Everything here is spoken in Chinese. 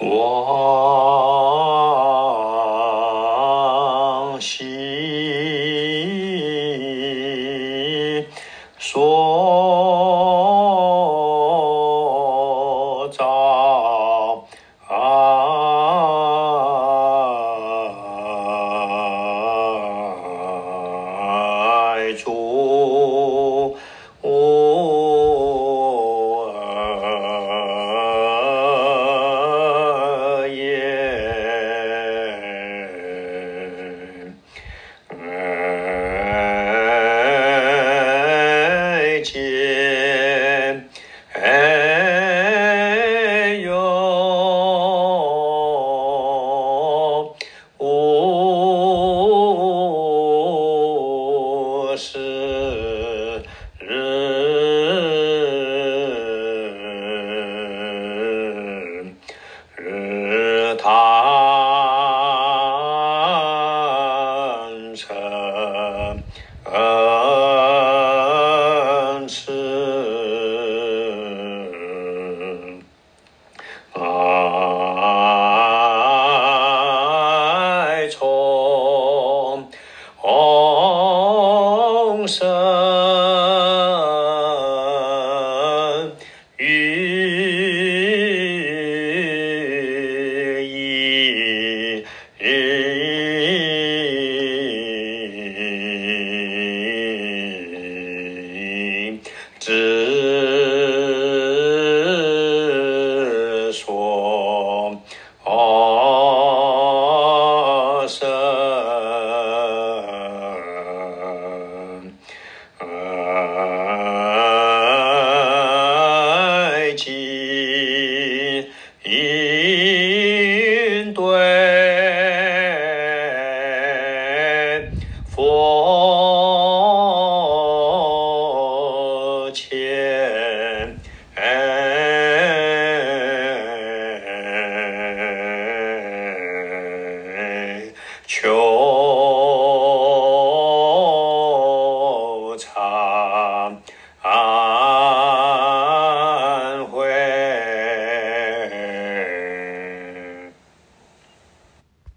往昔所造爱诸恩赐，爱从。红生一之所生。 교자